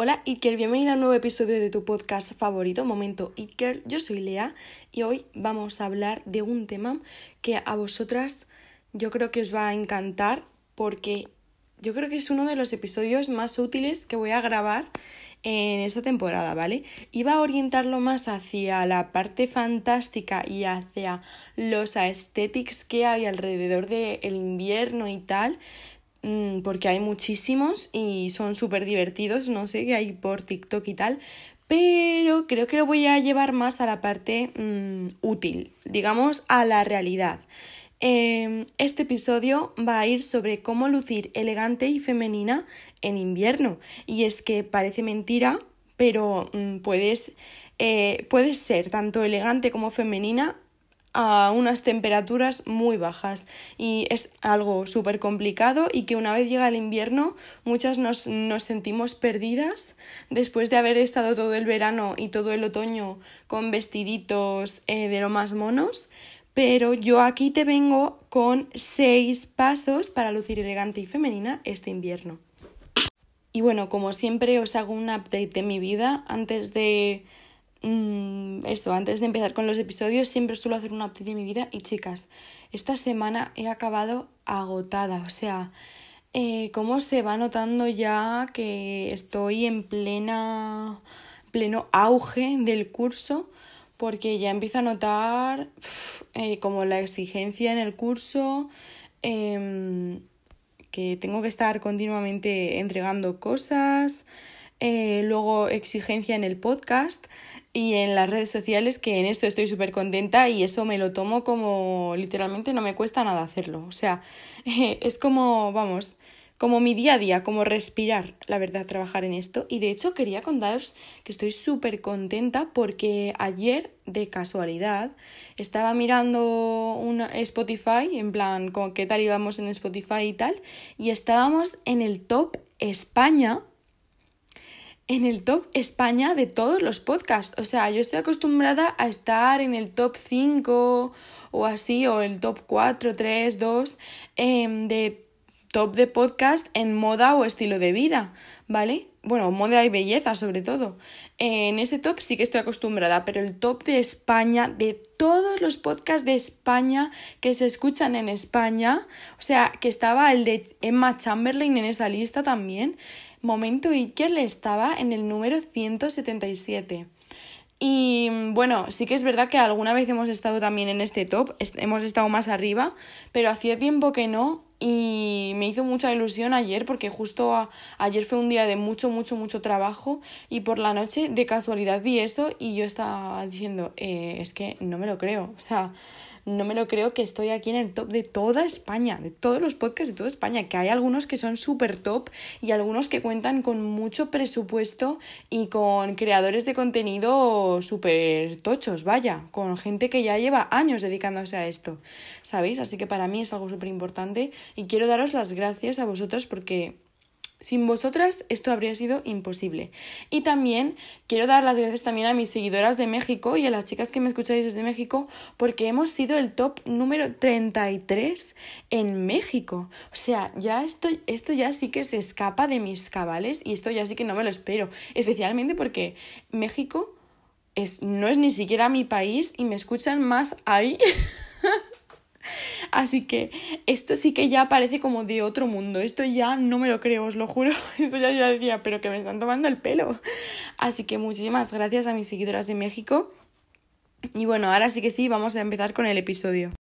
Hola It bienvenida a un nuevo episodio de tu podcast favorito, Momento It Yo soy Lea y hoy vamos a hablar de un tema que a vosotras yo creo que os va a encantar porque yo creo que es uno de los episodios más útiles que voy a grabar en esta temporada, ¿vale? Iba a orientarlo más hacia la parte fantástica y hacia los aesthetics que hay alrededor del invierno y tal, porque hay muchísimos y son súper divertidos, no sé, qué hay por TikTok y tal, pero creo que lo voy a llevar más a la parte mm, útil, digamos a la realidad. Em, este episodio va a ir sobre cómo lucir elegante y femenina en invierno. Y es que parece mentira, pero mm, puedes, eh, puedes ser tanto elegante como femenina a unas temperaturas muy bajas. Y es algo súper complicado y que una vez llega el invierno muchas nos, nos, sentimos perdidas. Después de haber estado todo el verano y todo el otoño con vestiditos eh, de lo más monos. Pero yo aquí te vengo con seis pasos para lucir elegante y femenina este invierno. Y bueno, como siempre os hago un update de mi vida antes de Mm, eso, antes de empezar con los episodios, siempre suelo hacer un update de mi vida. Y chicas, esta semana he acabado agotada. O sea, eh, cómo se va notando ya que estoy en plena pleno auge del curso porque ya empiezo a notar eh, como la exigencia en el curso em, que tengo que estar continuamente entregando cosas eh, luego exigencia en el podcast y en las redes sociales, que en esto estoy súper contenta y eso me lo tomo como literalmente no me cuesta nada hacerlo. O sea, es como, vamos, como mi día a día, como respirar, la verdad, trabajar en esto. Y de hecho quería contaros que estoy súper contenta porque ayer, de casualidad, estaba mirando un Spotify, en plan, con qué tal íbamos en Spotify y tal, y estábamos en el top España en el top España de todos los podcasts. O sea, yo estoy acostumbrada a estar en el top 5 o así, o el top 4, 3, 2 de top de podcast en moda o estilo de vida, ¿vale? Bueno, moda y belleza sobre todo. En ese top sí que estoy acostumbrada, pero el top de España, de todos los podcasts de España que se escuchan en España, o sea, que estaba el de Emma Chamberlain en esa lista también, Momento Iker le estaba en el número 177. Y bueno, sí que es verdad que alguna vez hemos estado también en este top, hemos estado más arriba, pero hacía tiempo que no y me hizo mucha ilusión ayer porque justo ayer fue un día de mucho, mucho, mucho trabajo y por la noche de casualidad vi eso y yo estaba diciendo, eh, es que no me lo creo, o sea, no me lo creo que estoy aquí en el top de toda España, de todos los podcasts de toda España, que hay algunos que son súper top y algunos que cuentan con mucho presupuesto y con creadores de contenido súper tochos, vaya, con gente que ya lleva años dedicándose a esto, ¿sabéis? Así que para mí es algo súper importante y quiero daros las gracias a vosotros porque sin vosotras esto habría sido imposible. Y también quiero dar las gracias también a mis seguidoras de México y a las chicas que me escucháis desde México porque hemos sido el top número 33 en México. O sea, ya esto, esto ya sí que se escapa de mis cabales y esto ya sí que no me lo espero. Especialmente porque México es, no es ni siquiera mi país y me escuchan más ahí. Así que esto sí que ya parece como de otro mundo. Esto ya no me lo creo, os lo juro. Esto ya yo decía, pero que me están tomando el pelo. Así que muchísimas gracias a mis seguidoras de México. Y bueno, ahora sí que sí, vamos a empezar con el episodio.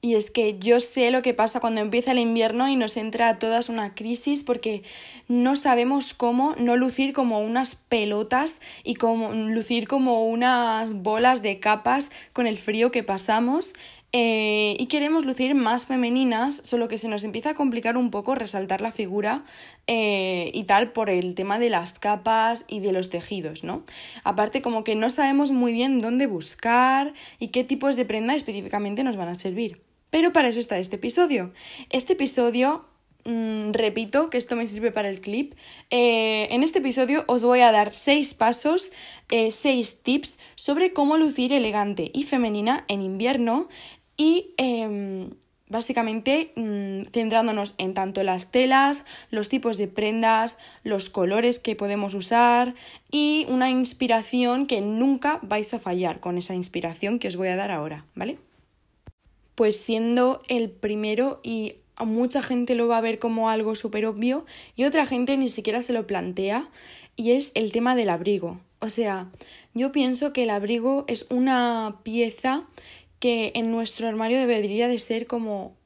Y es que yo sé lo que pasa cuando empieza el invierno y nos entra a todas una crisis porque no sabemos cómo no lucir como unas pelotas y como lucir como unas bolas de capas con el frío que pasamos eh, y queremos lucir más femeninas, solo que se nos empieza a complicar un poco resaltar la figura eh, y tal por el tema de las capas y de los tejidos, ¿no? Aparte como que no sabemos muy bien dónde buscar y qué tipos de prenda específicamente nos van a servir. Pero para eso está este episodio. Este episodio mm, repito que esto me sirve para el clip. Eh, en este episodio os voy a dar seis pasos, seis tips sobre cómo lucir elegante y femenina en invierno y em, básicamente mm, centrándonos en tanto las telas, los tipos de prendas, los colores que podemos usar y una inspiración que nunca vais a fallar con esa inspiración que os voy a dar ahora, ¿vale? Pues siendo el primero y mucha gente lo va a ver como algo súper obvio y otra gente ni siquiera se lo plantea y es el tema del abrigo. O sea, yo pienso que el abrigo es una pieza que en nuestro armario debería de ser como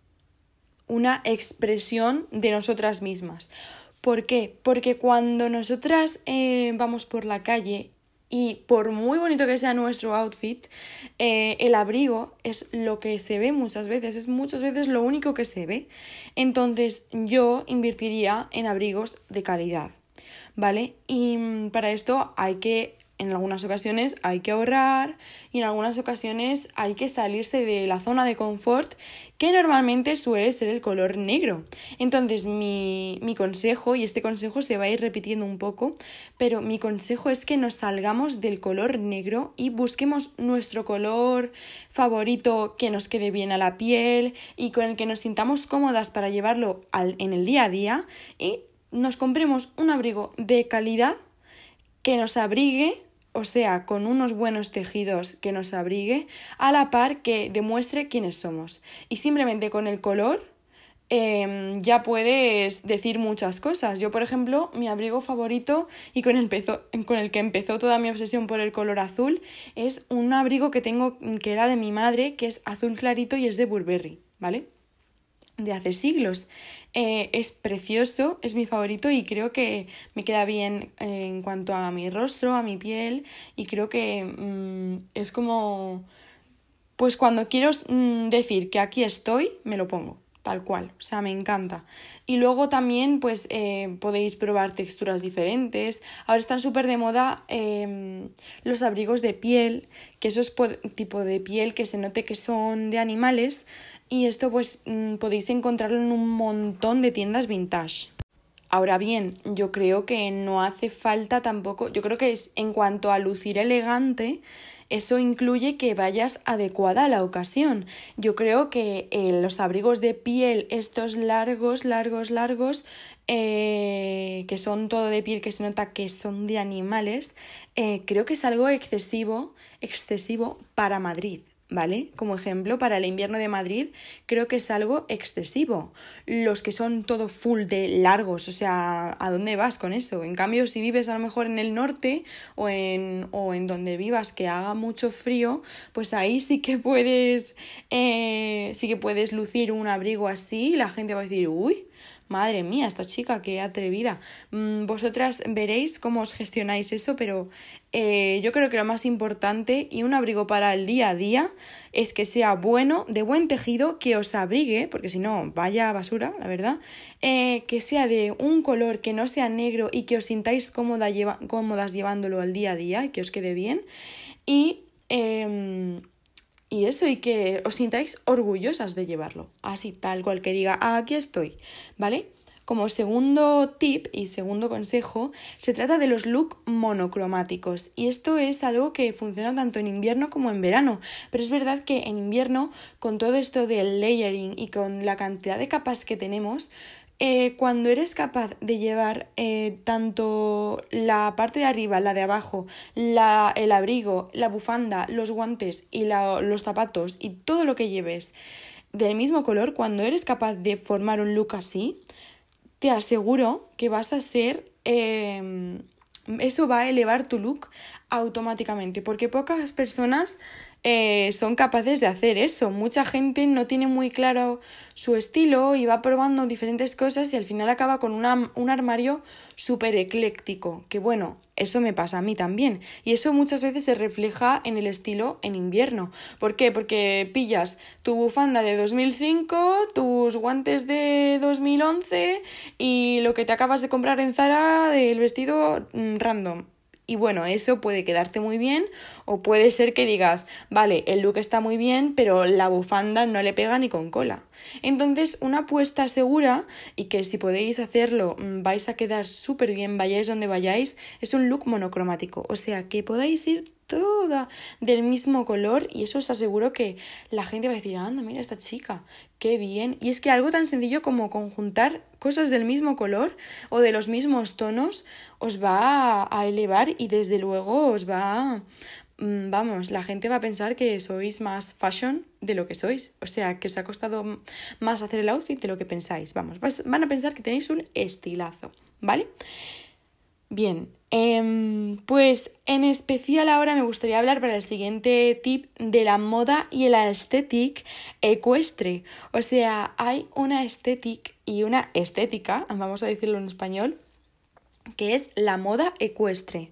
una expresión de nosotras mismas. ¿Por qué? Porque cuando nosotras eh, vamos por la calle y por muy bonito que sea nuestro outfit, eh, el abrigo es lo que se ve muchas veces, es muchas veces lo único que se ve. Entonces yo invertiría en abrigos de calidad, ¿vale? Y mm, para esto hay que en algunas ocasiones hay que ahorrar y en algunas ocasiones hay que salirse de la zona de confort que normalmente suele ser el color negro. Entonces mi, mi, consejo, y este consejo se va a ir repitiendo un poco, pero mi consejo es que nos salgamos del color negro y busquemos nuestro color favorito que nos quede bien a la piel y con el que nos sintamos cómodas para llevarlo al, en el día a día y nos compremos un abrigo de calidad que nos abrigue, o sea, con unos buenos tejidos que nos abrigue, a la par que demuestre quiénes somos. Y simplemente con el color em, ya puedes decir muchas cosas. Yo, por ejemplo, mi abrigo favorito y con el, con el que empezó toda mi obsesión por el color azul es un abrigo que tengo que era de mi madre, que es azul clarito y es de Burberry, ¿vale? de hace siglos. Eh, es precioso, es mi favorito y creo que me queda bien en cuanto a mi rostro, a mi piel y creo que mm, es como, pues cuando quiero mm, decir que aquí estoy, me lo pongo tal cual, o sea, me encanta. Y luego también, pues, eh, podéis probar texturas diferentes. Ahora están súper de moda em, los abrigos de piel, que eso es tipo de piel que se note que son de animales. Y esto, pues, mm, podéis encontrarlo en un montón de tiendas vintage. Ahora bien, yo creo que no hace falta tampoco, yo creo que es en cuanto a lucir elegante, eso incluye que vayas adecuada a la ocasión. Yo creo que eh, los abrigos de piel, estos largos, largos, largos, eh, que son todo de piel, que se nota que son de animales, eh, creo que es algo excesivo, excesivo para Madrid. ¿Vale? Como ejemplo, para el invierno de Madrid creo que es algo excesivo. Los que son todo full de largos, o sea, ¿a dónde vas con eso? En cambio, si vives a lo mejor en el norte o en, o en donde vivas que haga mucho frío, pues ahí sí que puedes, eh, sí que puedes lucir un abrigo así y la gente va a decir, uy, madre mía, esta chica, qué atrevida. Mm, vosotras veréis cómo os gestionáis eso, pero eh, yo creo que lo más importante y un abrigo para el día a día es que sea bueno, de buen tejido, que os abrigue, porque si no, vaya basura, la verdad, eh, que sea de un color que no sea negro y que os sintáis cómoda cómodas llevándolo al día a día y que os quede bien. Y em, y eso, y que os sintáis orgullosas de llevarlo, así tal cual que diga, ah, aquí estoy, ¿vale? Como segundo tip y segundo consejo, se trata de los looks monocromáticos. Y esto es algo que funciona tanto en invierno como en verano. Pero es verdad que en invierno, con todo esto del layering y con la cantidad de capas que tenemos, eh, cuando eres capaz de llevar eh, tanto la parte de arriba, la de abajo, la, el abrigo, la bufanda, los guantes y los zapatos y todo lo que lleves del mismo color, cuando eres capaz de formar un look así, te aseguro que vas a ser... Em, eso va a elevar tu look automáticamente, porque pocas personas eh, son capaces de hacer eso. Mucha gente no tiene muy claro su estilo y va probando diferentes cosas y al final acaba con un armario súper ecléctico. Que bueno, eso me pasa a mí también. Y eso muchas veces se refleja en el estilo en invierno. ¿Por qué? Porque pillas tu bufanda de 2005, tus guantes de 2011 y lo que te acabas de comprar en Zara del vestido mm, random. Y bueno, eso puede quedarte muy bien o puede ser que digas, vale, el look está muy bien, pero la bufanda no le pega ni con cola. Entonces, una apuesta segura y que si podéis hacerlo mm, vais a quedar súper bien, vayáis donde vayáis, es un look monocromático. O sea, que podáis ir toda del mismo color y eso os aseguro que la gente va a decir, anda, mira esta chica, qué bien. Y es que algo tan sencillo como conjuntar cosas del mismo color o de los mismos tonos os va a elevar y desde luego os va vamos, la gente va a pensar que sois más fashion de lo que sois. O sea, que os ha costado más hacer el outfit de lo que pensáis. Vamos, van a pensar que tenéis un estilazo, ¿vale? Bien, em, pues en especial ahora me gustaría hablar para el siguiente tip de la moda y la estética ecuestre. O sea, hay una estética y una estética, vamos a decirlo en español, que es la moda ecuestre,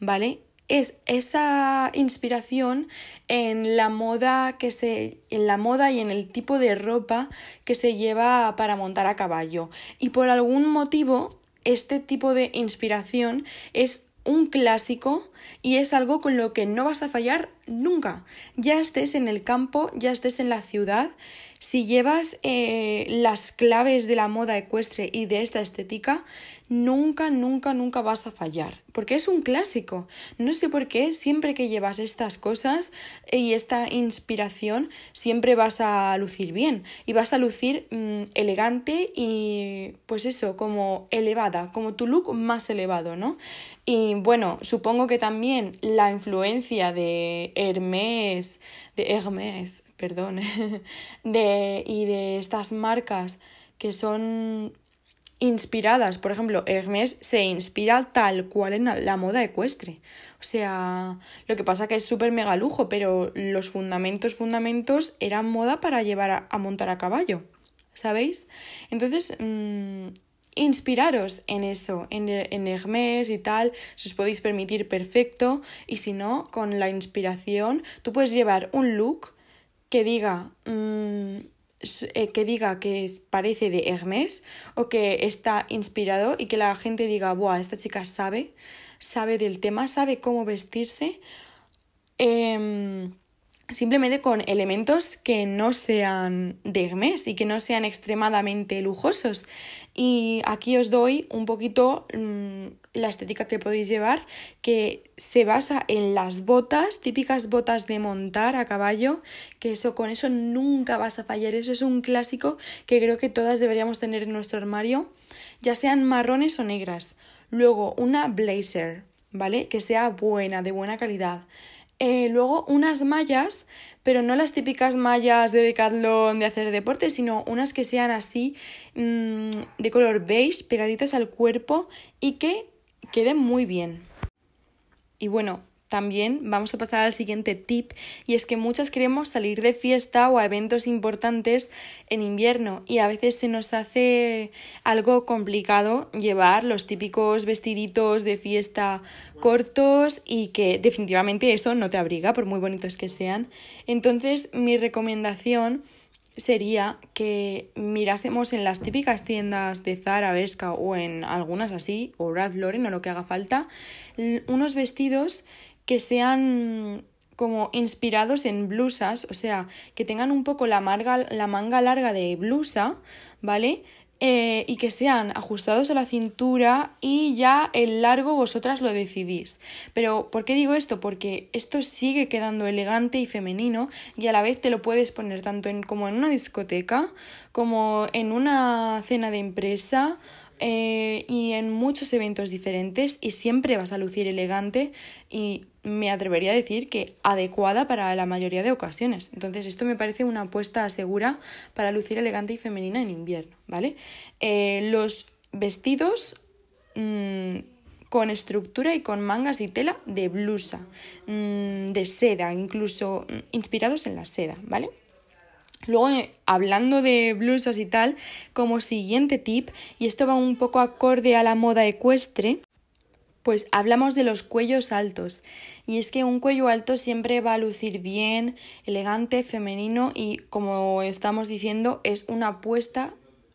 ¿vale? Es esa inspiración en la moda que se en la moda y en el tipo de ropa que se lleva para montar a caballo y por algún motivo este tipo de inspiración es un clásico y es algo con lo que no vas a fallar nunca. Ya estés en el campo, ya estés en la ciudad, si llevas eh, las claves de la moda ecuestre y de esta estética, nunca, nunca, nunca vas a fallar, porque es un clásico. No sé por qué, siempre que llevas estas cosas y esta inspiración, siempre vas a lucir bien y vas a lucir mm, elegante y pues eso, como elevada, como tu look más elevado, ¿no? Y bueno, supongo que también la influencia de Hermès, de Hermès, perdón, de, y de estas marcas que son inspiradas, por ejemplo, Hermès se inspira tal cual en la moda ecuestre. O sea, lo que pasa que es súper mega lujo, pero los fundamentos, fundamentos eran moda para llevar a, montar a caballo, ¿sabéis? Entonces, mm, inspiraros en eso, en, en Hermès y tal, si os podéis permitir perfecto, y si no, con la inspiración, tú puedes llevar un look que diga, mm, que diga que parece de Hermès o que está inspirado y que la gente diga, ¡buah! Esta chica sabe, sabe del tema, sabe cómo vestirse. Em, simplemente con elementos que no sean de Hermès y que no sean extremadamente lujosos. Y aquí os doy un poquito mm, la estética que podéis llevar, que se basa en las botas, típicas botas de montar a caballo, que eso con eso nunca vas a fallar. Eso es un clásico que creo que todas deberíamos tener en nuestro armario, ya sean marrones o negras. Luego una blazer, ¿vale? Que sea buena, de buena calidad. Eh, luego unas mallas, pero no las típicas mallas de decathlon de hacer deporte, sino unas que sean así mm, de color beige, pegaditas al cuerpo y que queden muy bien. Y bueno, también vamos a pasar al siguiente tip y es que muchas queremos salir de fiesta o a eventos importantes en invierno y a veces se nos hace algo complicado llevar los típicos vestiditos de fiesta cortos y que definitivamente eso no te abriga por muy bonitos que sean. Entonces mi recomendación sería que mirásemos en las típicas tiendas de Zara, Bershka o en algunas así, o Ralph Lauren o lo que haga falta, unos vestidos que sean como inspirados en blusas, o sea, que tengan un poco la, la manga larga de blusa, ¿vale? Eh, y que sean ajustados a la cintura y ya el largo vosotras lo decidís. Pero, ¿por qué digo esto? Porque esto sigue quedando elegante y femenino y a la vez te lo puedes poner tanto en, como en una discoteca, como en una cena de empresa eh, y en muchos eventos diferentes y siempre vas a lucir elegante y me atrevería a decir que adecuada para la mayoría de ocasiones. Entonces esto me parece una apuesta segura para lucir elegante y femenina en invierno, ¿vale? Eh, los vestidos mm, con estructura y con mangas y tela de blusa, mm, de seda, incluso mm, inspirados en la seda, ¿vale? Luego, eh, hablando de blusas y tal, como siguiente tip, y esto va un poco acorde a la moda ecuestre, pues hablamos de los cuellos altos. Y es que un cuello alto siempre va a lucir bien, elegante, femenino y como estamos diciendo, es una apuesta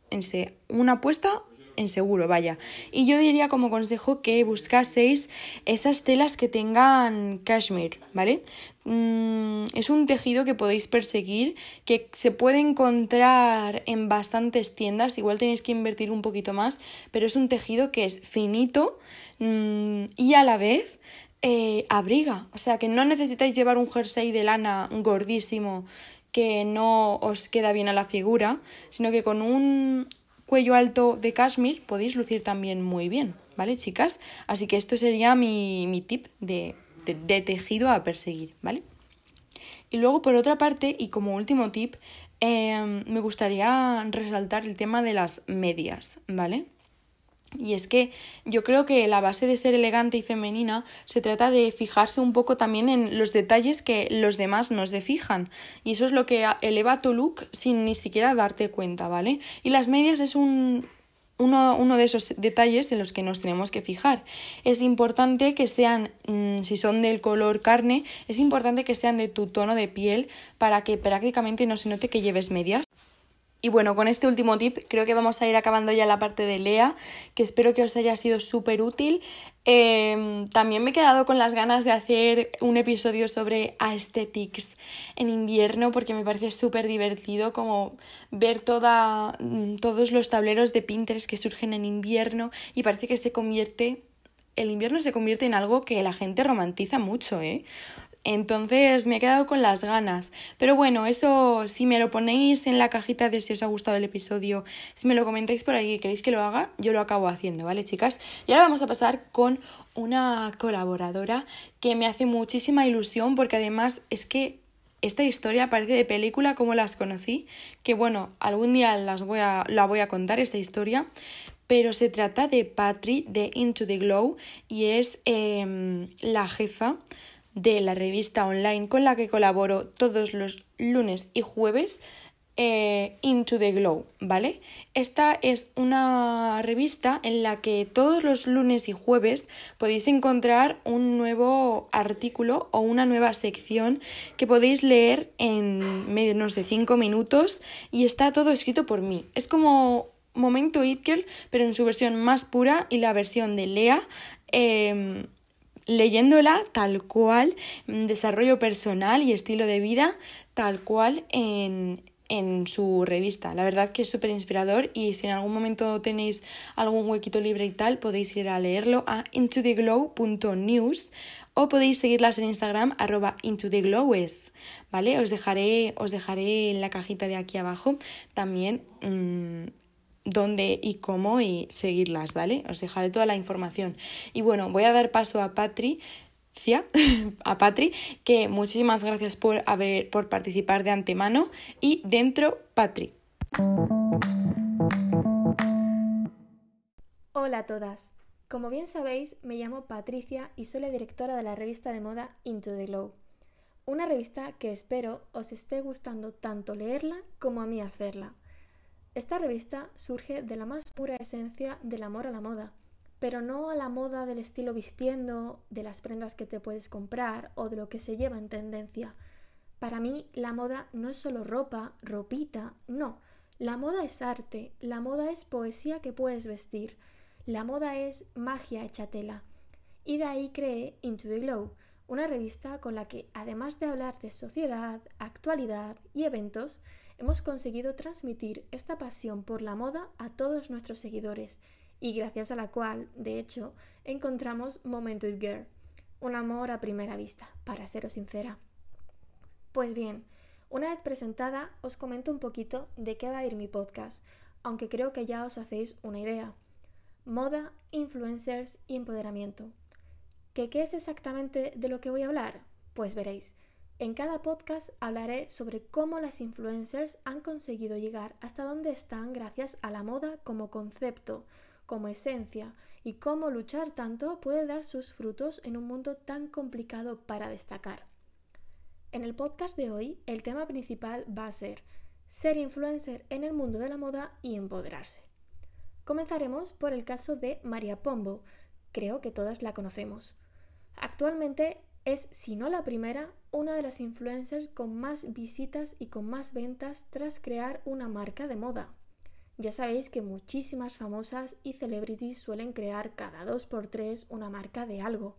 en una apuesta en seguro, vaya. Y yo diría como consejo que buscaseis esas telas que tengan cashmere, ¿vale? Mm, es un tejido que podéis perseguir, que se puede encontrar en bastantes tiendas, igual tenéis que invertir un poquito más, pero es un tejido que es finito mm, y a la vez eh, abriga, o sea que no necesitáis llevar un jersey de lana gordísimo que no os queda bien a la figura, sino que con un cuello alto de cashmere podéis lucir también muy bien, ¿vale, chicas? Así que esto sería mi, mi tip de de, tejido a perseguir, ¿vale? Y luego, por otra parte, y como último tip, em, me gustaría resaltar el tema de las medias, ¿vale? Y es que yo creo que la base de ser elegante y femenina se trata de fijarse un poco también en los detalles que los demás no se fijan. Y eso es lo que eleva tu look sin ni siquiera darte cuenta, ¿vale? Y las medias es un, uno, de esos detalles en los que nos tenemos que fijar. Es importante que sean, mm, si son del color carne, es importante que sean de tu tono de piel para que prácticamente no se note que lleves medias. Y bueno, con este último tip creo que vamos a ir acabando ya la parte de Lea, que espero que os haya sido súper útil. Em, también me he quedado con las ganas de hacer un episodio sobre aesthetics en invierno porque me parece súper divertido como ver toda, mm, todos los tableros de Pinterest que surgen en invierno y parece que se convierte el invierno se convierte en algo que la gente romantiza mucho, ¿eh? Entonces me he quedado con las ganas. Pero bueno, eso si me lo ponéis en la cajita de si os ha gustado el episodio, si me lo comentáis por ahí y queréis que lo haga, yo lo acabo haciendo, ¿vale, chicas? Y ahora vamos a pasar con una colaboradora que me hace muchísima ilusión porque además es que esta historia parece de película como las conocí, que bueno, algún día las voy a, la voy a contar esta historia, pero se trata de Patri de Into the Glow y es em, la jefa de la revista online con la que colaboro todos los lunes y jueves eh, Into the Glow, ¿vale? Esta es una revista en la que todos los lunes y jueves podéis encontrar un nuevo artículo o una nueva sección que podéis leer en menos de 5 minutos y está todo escrito por mí. Es como Momento It pero en su versión más pura y la versión de Lea. Em, leyéndola tal cual, mm, desarrollo personal y estilo de vida tal cual en, en su revista. La verdad que es súper inspirador y si en algún momento tenéis algún huequito libre y tal, podéis ir a leerlo a intotheglow.news o podéis seguirlas en Instagram arroba intotheglowes, ¿vale? Os dejaré, os dejaré en la cajita de aquí abajo también mm, dónde y cómo y seguirlas, ¿vale? Os dejaré toda la información. Y bueno, voy a dar paso a Patri a que muchísimas gracias por haber por participar de antemano y dentro Patri. Hola a todas. Como bien sabéis, me llamo Patricia y soy la directora de la revista de moda Into the Glow. Una revista que espero os esté gustando tanto leerla como a mí hacerla. Esta revista surge de la más pura esencia del amor a la moda, pero no a la moda del estilo vistiendo, de las prendas que te puedes comprar o de lo que se lleva en tendencia. Para mí la moda no es solo ropa, ropita, no. La moda es arte, la moda es poesía que puedes vestir, la moda es magia hecha tela. Y de ahí creé Into the Glow, una revista con la que, además de hablar de sociedad, actualidad y eventos, hemos conseguido transmitir esta pasión por la moda a todos nuestros seguidores y gracias a la cual, de hecho, encontramos Moment with Girl, un amor a primera vista, para seros sincera. Pues bien, una vez presentada, os comento un poquito de qué va a ir mi podcast, aunque creo que ya os hacéis una idea. Moda, influencers y empoderamiento. ¿Qué, ¿Qué es exactamente de lo que voy a hablar? Pues veréis. En cada podcast hablaré sobre cómo las influencers han conseguido llegar hasta donde están gracias a la moda como concepto, como esencia, y cómo luchar tanto puede dar sus frutos en un mundo tan complicado para destacar. En el podcast de hoy, el tema principal va a ser ser influencer en el mundo de la moda y empoderarse. Comenzaremos por el caso de María Pombo, creo que todas la conocemos. Actualmente es, si no la primera, una de las influencers con más visitas y con más ventas tras crear una marca de moda. Ya sabéis que muchísimas famosas y celebrities suelen crear cada dos por tres una marca de algo.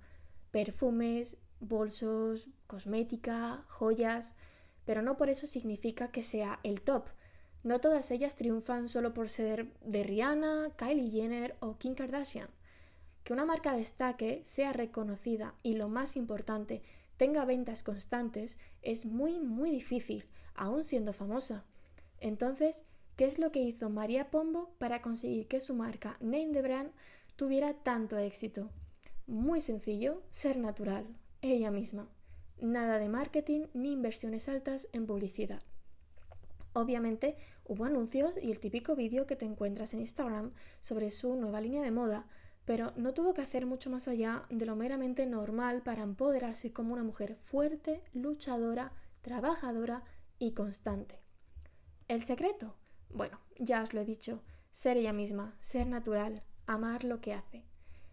Perfumes, bolsos, cosmética, joyas, pero no por eso significa que sea el top. No todas ellas triunfan solo por ser de Rihanna, Kylie Jenner o Kim Kardashian. Que una marca destaque, sea reconocida y lo más importante, tenga ventas constantes es muy muy difícil, aún siendo famosa. Entonces, ¿qué es lo que hizo María Pombo para conseguir que su marca Name the Brand tuviera tanto éxito? Muy sencillo, ser natural, ella misma. Nada de marketing ni inversiones altas en publicidad. Obviamente hubo anuncios y el típico vídeo que te encuentras en Instagram sobre su nueva línea de moda, pero no tuvo que hacer mucho más allá de lo meramente normal para empoderarse como una mujer fuerte, luchadora, trabajadora y constante. ¿El secreto? Bueno, ya os lo he dicho, ser ella misma, ser natural, amar lo que hace.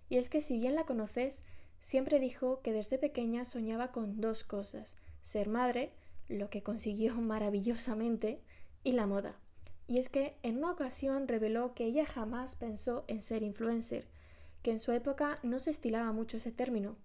Y es que si bien la conoces, siempre dijo que desde pequeña soñaba con dos cosas, ser madre, lo que consiguió maravillosamente, y la moda. Y es que en una ocasión reveló que ella jamás pensó en ser influencer, que en su época no se estilaba mucho ese término.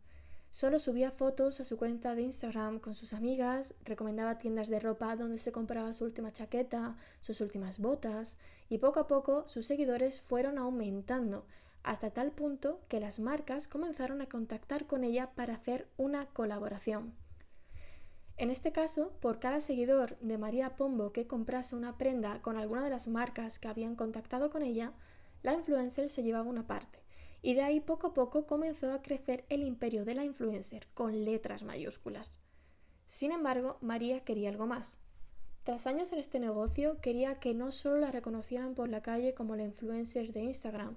Solo subía fotos a su cuenta de Instagram con sus amigas, recomendaba tiendas de ropa donde se compraba su última chaqueta, sus últimas botas, y poco a poco sus seguidores fueron aumentando, hasta tal punto que las marcas comenzaron a contactar con ella para hacer una colaboración. En este caso, por cada seguidor de María Pombo que comprase una prenda con alguna de las marcas que habían contactado con ella, la influencer se llevaba una parte y de ahí poco a poco comenzó a crecer el imperio de la influencer con letras mayúsculas. Sin embargo, María quería algo más. Tras años en este negocio, quería que no solo la reconocieran por la calle como la influencer de Instagram,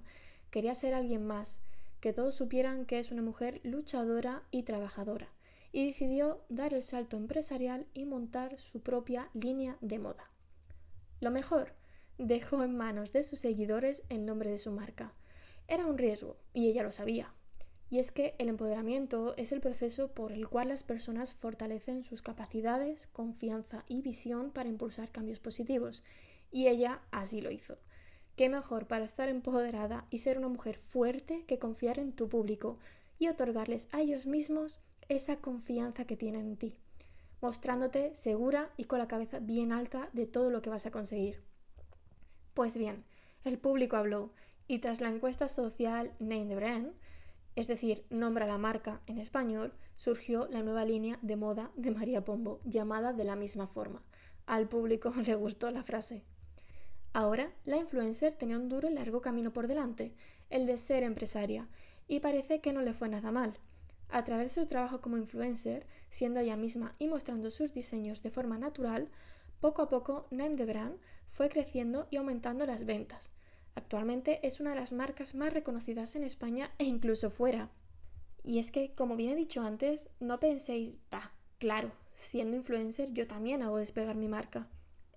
quería ser alguien más, que todos supieran que es una mujer luchadora y trabajadora, y decidió dar el salto empresarial y montar su propia línea de moda. Lo mejor, dejó en manos de sus seguidores el nombre de su marca, era un riesgo, y ella lo sabía. Y es que el empoderamiento es el proceso por el cual las personas fortalecen sus capacidades, confianza y visión para impulsar cambios positivos. Y ella así lo hizo. ¿Qué mejor para estar empoderada y ser una mujer fuerte que confiar en tu público y otorgarles a ellos mismos esa confianza que tienen en ti, mostrándote segura y con la cabeza bien alta de todo lo que vas a conseguir? Pues bien, el público habló y tras la encuesta social Name the Brand, es decir, nombra la marca en español, surgió la nueva línea de moda de María Pombo, llamada de la misma forma. Al público le gustó la frase. Ahora, la influencer tenía un duro y largo camino por delante, el de ser empresaria, y parece que no le fue nada mal. A través de su trabajo como influencer, siendo ella misma y mostrando sus diseños de forma natural, poco a poco Name the Brand fue creciendo y aumentando las ventas, Actualmente es una de las marcas más reconocidas en España e incluso fuera. Y es que, como bien he dicho antes, no penséis, bah, claro, siendo influencer yo también hago despegar mi marca.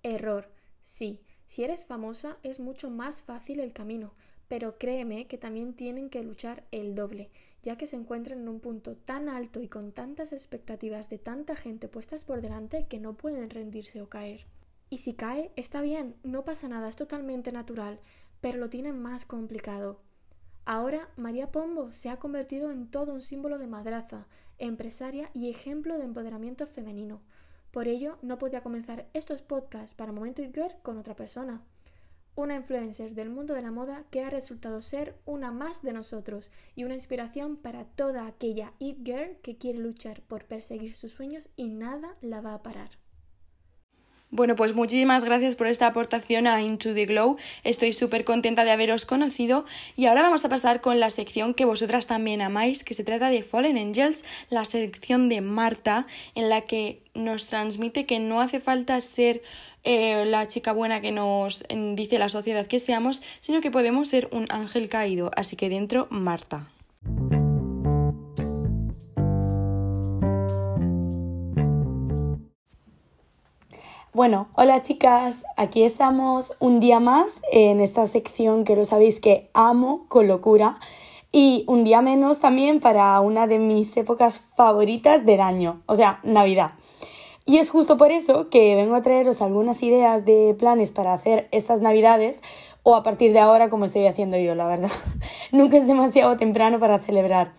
Error. Sí, si eres famosa es mucho más fácil el camino, pero créeme que también tienen que luchar el doble, ya que se encuentran en un punto tan alto y con tantas expectativas de tanta gente puestas por delante que no pueden rendirse o caer. Y si cae, está bien, no pasa nada, es totalmente natural pero lo tiene más complicado. Ahora María Pombo se ha convertido en todo un símbolo de madraza, empresaria y ejemplo de empoderamiento femenino. Por ello, no podía comenzar estos podcasts para Momento It Girl con otra persona. Una influencer del mundo de la moda que ha resultado ser una más de nosotros y una inspiración para toda aquella It Girl que quiere luchar por perseguir sus sueños y nada la va a parar. Bueno, pues muchísimas gracias por esta aportación a Into the Glow. Estoy súper contenta de haberos conocido. Y ahora vamos a pasar con la sección que vosotras también amáis, que se trata de Fallen Angels, la sección de Marta, en la que nos transmite que no hace falta ser eh, la chica buena que nos dice la sociedad que seamos, sino que podemos ser un ángel caído. Así que dentro, Marta. Bueno, hola chicas, aquí estamos un día más en esta sección que lo sabéis que amo con locura y un día menos también para una de mis épocas favoritas del año, o sea, Navidad. Y es justo por eso que vengo a traeros algunas ideas de planes para hacer estas Navidades o a partir de ahora como estoy haciendo yo, la verdad. Nunca es demasiado temprano para celebrar.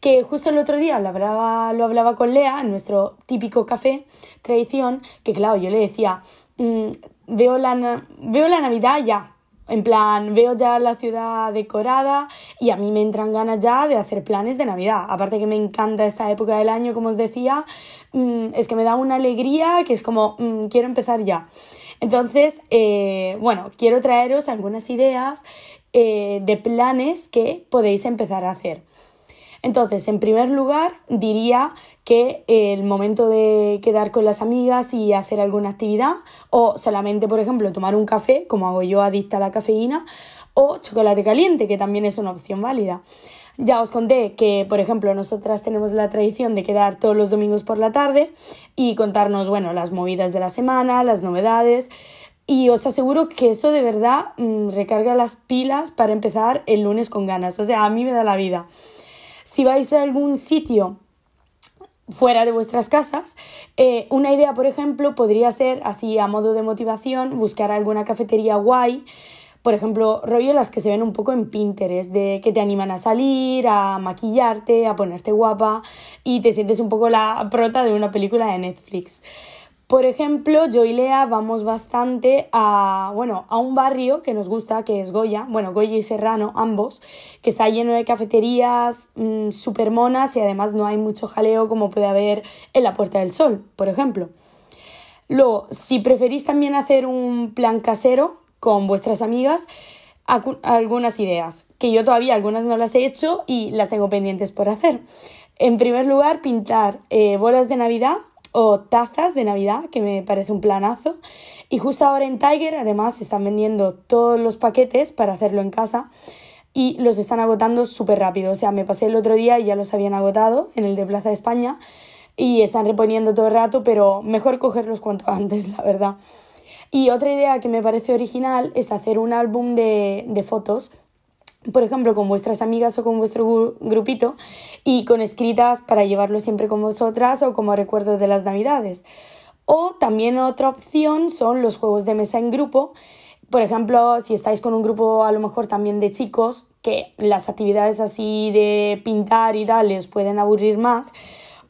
Que justo el otro día lo hablaba, lo hablaba con Lea, en nuestro típico café, tradición, que claro, yo le decía, mm, veo, la, veo la Navidad ya, en plan, veo ya la ciudad decorada y a mí me entran ganas ya de hacer planes de Navidad. Aparte que me encanta esta época del año, como os decía, mm, es que me da una alegría que es como, mm, quiero empezar ya. Entonces, eh, bueno, quiero traeros algunas ideas eh, de planes que podéis empezar a hacer. Entonces, en primer lugar, diría que el momento de quedar con las amigas y hacer alguna actividad, o solamente, por ejemplo, tomar un café, como hago yo adicta a la cafeína, o chocolate caliente, que también es una opción válida. Ya os conté que, por ejemplo, nosotras tenemos la tradición de quedar todos los domingos por la tarde y contarnos, bueno, las movidas de la semana, las novedades. Y os aseguro que eso de verdad mm, recarga las pilas para empezar el lunes con ganas. O sea, a mí me da la vida. Si vais a algún sitio fuera de vuestras casas, eh, una idea, por ejemplo, podría ser, así a modo de motivación, buscar alguna cafetería guay. Por ejemplo, rollo las que se ven un poco en Pinterest, de que te animan a salir, a maquillarte, a ponerte guapa y te sientes un poco la prota de una película de Netflix. Por ejemplo, yo y Lea vamos bastante a, bueno, a un barrio que nos gusta, que es Goya, bueno, Goya y Serrano, ambos, que está lleno de cafeterías mm, súper monas y además no hay mucho jaleo como puede haber en la Puerta del Sol, por ejemplo. Luego, si preferís también hacer un plan casero con vuestras amigas, algunas ideas, que yo todavía algunas no las he hecho y las tengo pendientes por hacer. En primer lugar, pintar eh, bolas de Navidad o tazas de Navidad, que me parece un planazo. Y justo ahora en Tiger, además, están vendiendo todos los paquetes para hacerlo en casa y los están agotando súper rápido. O sea, me pasé el otro día y ya los habían agotado en el de Plaza de España y están reponiendo todo el rato, pero mejor cogerlos cuanto antes, la verdad. Y otra idea que me parece original es hacer un álbum de fotos por ejemplo, con vuestras amigas o con vuestro grupito y con escritas para llevarlo siempre con vosotras o como recuerdos de las navidades. O también otra opción son los juegos de mesa en grupo. Por ejemplo, si estáis con un grupo a lo mejor también de chicos, que las actividades así de pintar y tal les pueden aburrir más,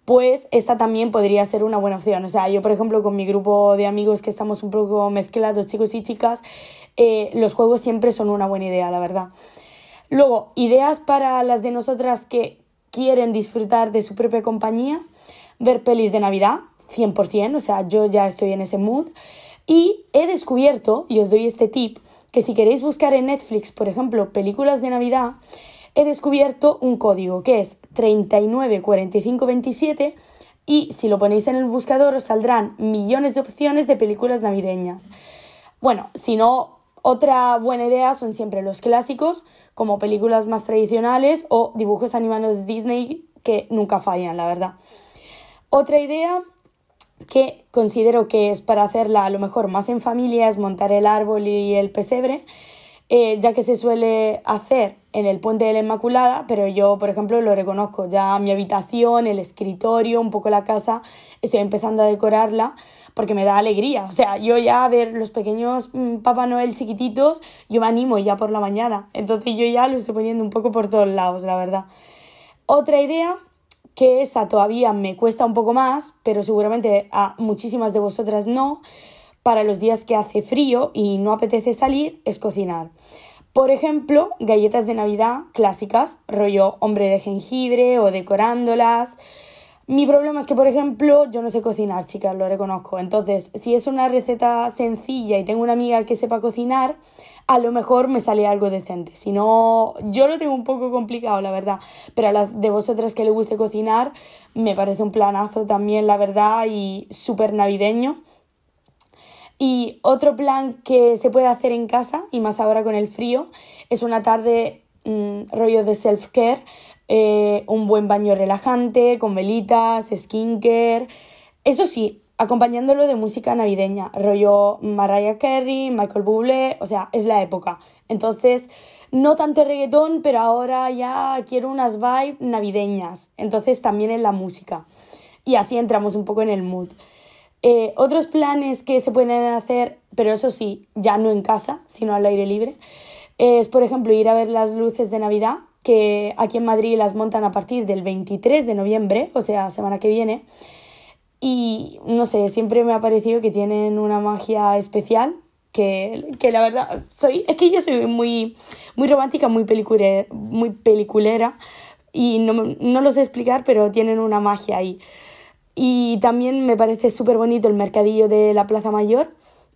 pues esta también podría ser una buena opción. O sea, yo por ejemplo con mi grupo de amigos que estamos un poco mezclados, chicos y chicas, eh, los juegos siempre son una buena idea, la verdad. Luego, ideas para las de nosotras que quieren disfrutar de su propia compañía, ver pelis de Navidad, 100%, o sea, yo ya estoy en ese mood. Y he descubierto, y os doy este tip, que si queréis buscar en Netflix, por ejemplo, películas de Navidad, he descubierto un código que es 394527 y si lo ponéis en el buscador os saldrán millones de opciones de películas navideñas. Bueno, si no, otra buena idea son siempre los clásicos, como películas más tradicionales o dibujos animados Disney que nunca fallan, la verdad. Otra idea que considero que es para hacerla a lo mejor más en familia es montar el árbol y el pesebre, eh, ya que se suele hacer en el puente de la Inmaculada, pero yo, por ejemplo, lo reconozco, ya mi habitación, el escritorio, un poco la casa, estoy empezando a decorarla porque me da alegría. O sea, yo ya a ver los pequeños mm, Papá Noel chiquititos, yo me animo ya por la mañana. Entonces yo ya lo estoy poniendo un poco por todos lados, la verdad. Otra idea que esa todavía me cuesta un poco más, pero seguramente a muchísimas de vosotras no, para los días que hace frío y no apetece salir, es cocinar. Por ejemplo, galletas de Navidad clásicas, rollo hombre de jengibre o decorándolas, mi problema es que, por ejemplo, yo no sé cocinar, chicas, lo reconozco. Entonces, si es una receta sencilla y tengo una amiga que sepa cocinar, a lo mejor me sale algo decente. Si no, yo lo tengo un poco complicado, la verdad. Pero a las de vosotras que le guste cocinar, me parece un planazo también, la verdad, y súper navideño. Y otro plan que se puede hacer en casa, y más ahora con el frío, es una tarde mm, rollo de self-care, eh, un buen baño relajante, con velitas, skincare. Eso sí, acompañándolo de música navideña, rollo Mariah Carey, Michael Bublé, o sea, es la época. Entonces, no tanto reggaetón, pero ahora ya quiero unas vibes navideñas. Entonces, también en la música. Y así entramos un poco en el mood. Eh, otros planes que se pueden hacer, pero eso sí, ya no en casa, sino al aire libre, es por ejemplo ir a ver las luces de Navidad, que aquí en Madrid las montan a partir del 23 de noviembre, o sea, semana que viene. Y no sé, siempre me ha parecido que tienen una magia especial, que, que la verdad, soy, es que yo soy muy, muy romántica, muy, pelicule, muy peliculera, y no, no lo sé explicar, pero tienen una magia ahí. Y también me parece súper bonito el mercadillo de la Plaza Mayor,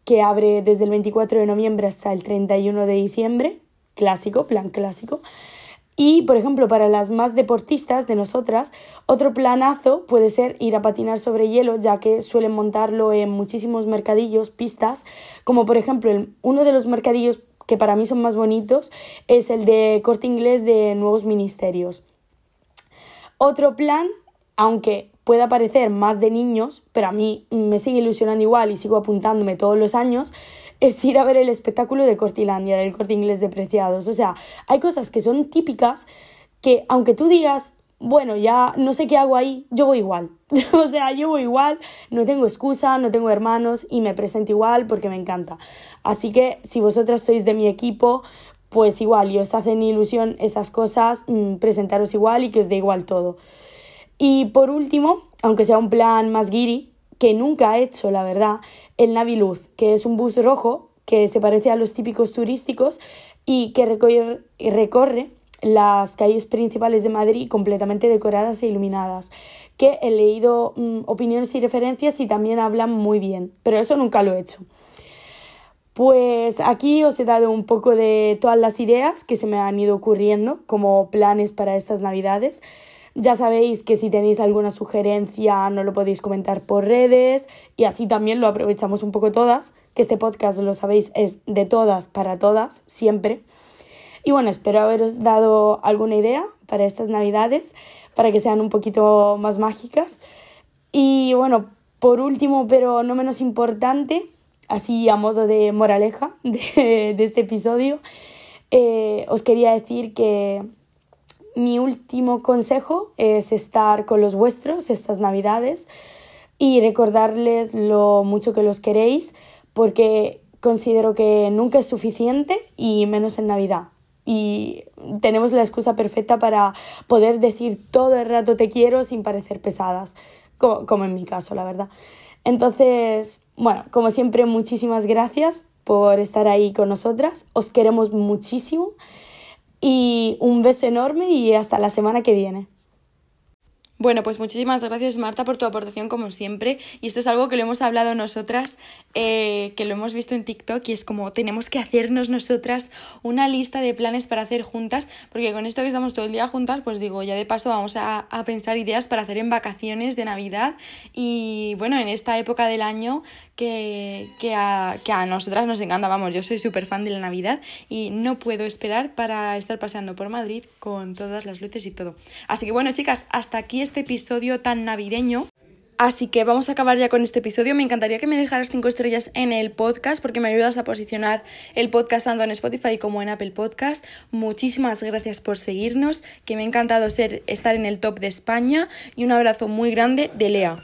que abre desde el 24 de noviembre hasta el 31 de diciembre, clásico, plan clásico. Y, por ejemplo, para las más deportistas de nosotras, otro planazo puede ser ir a patinar sobre hielo, ya que suelen montarlo en muchísimos mercadillos, pistas, como por ejemplo uno de los mercadillos que para mí son más bonitos es el de corte inglés de nuevos ministerios. Otro plan, aunque pueda parecer más de niños, pero a mí me sigue ilusionando igual y sigo apuntándome todos los años, es ir a ver el espectáculo de Cortilandia, del corte inglés de Preciados. O sea, hay cosas que son típicas que aunque tú digas, bueno, ya no sé qué hago ahí, yo voy igual. o sea, yo voy igual, no tengo excusa, no tengo hermanos y me presento igual porque me encanta. Así que si vosotras sois de mi equipo, pues igual y os hacen ilusión esas cosas, mm, presentaros igual y que os dé igual todo. Y por último, aunque sea un plan más guiri, que nunca he hecho, la verdad, el Naviluz, que es un bus rojo que se parece a los típicos turísticos y que recorre, recorre las calles principales de Madrid completamente decoradas e iluminadas, que he leído mm, opiniones y referencias y también hablan muy bien, pero eso nunca lo he hecho. Pues aquí os he dado un poco de todas las ideas que se me han ido ocurriendo como planes para estas navidades. Ya sabéis que si tenéis alguna sugerencia no lo podéis comentar por redes y así también lo aprovechamos un poco todas, que este podcast, lo sabéis, es de todas para todas, siempre. Y bueno, espero haberos dado alguna idea para estas navidades, para que sean un poquito más mágicas. Y bueno, por último, pero no menos importante, así a modo de moraleja de, este episodio, eh, os quería decir que mi último consejo es estar con los vuestros estas navidades y recordarles lo mucho que los queréis porque considero que nunca es suficiente y menos en Navidad. Y tenemos la excusa perfecta para poder decir todo el rato te quiero sin parecer pesadas, como, como en mi caso, la verdad. Entonces, bueno, como siempre, muchísimas gracias por estar ahí con nosotras. Os queremos muchísimo y un beso enorme y hasta la semana que viene. Bueno, pues muchísimas gracias Marta por tu aportación como siempre. Y esto es algo que lo hemos hablado nosotras, eh, que lo hemos visto en TikTok y es como tenemos que hacernos nosotras una lista de planes para hacer juntas, porque con esto que estamos todo el día juntas, pues digo, ya de paso vamos a, a pensar ideas para hacer en vacaciones de Navidad y bueno, en esta época del año que, que, a, que a nosotras nos encanta, vamos, yo soy súper fan de la Navidad y no puedo esperar para estar paseando por Madrid con todas las luces y todo. Así que bueno, chicas, hasta aquí este episodio tan navideño. Así que vamos a acabar ya con este episodio. Me encantaría que me dejaras 5 estrellas en el podcast porque me ayudas a posicionar el podcast tanto en Spotify como en Apple Podcast. Muchísimas gracias por seguirnos, que me ha encantado ser, estar en el top de España y un abrazo muy grande de Lea.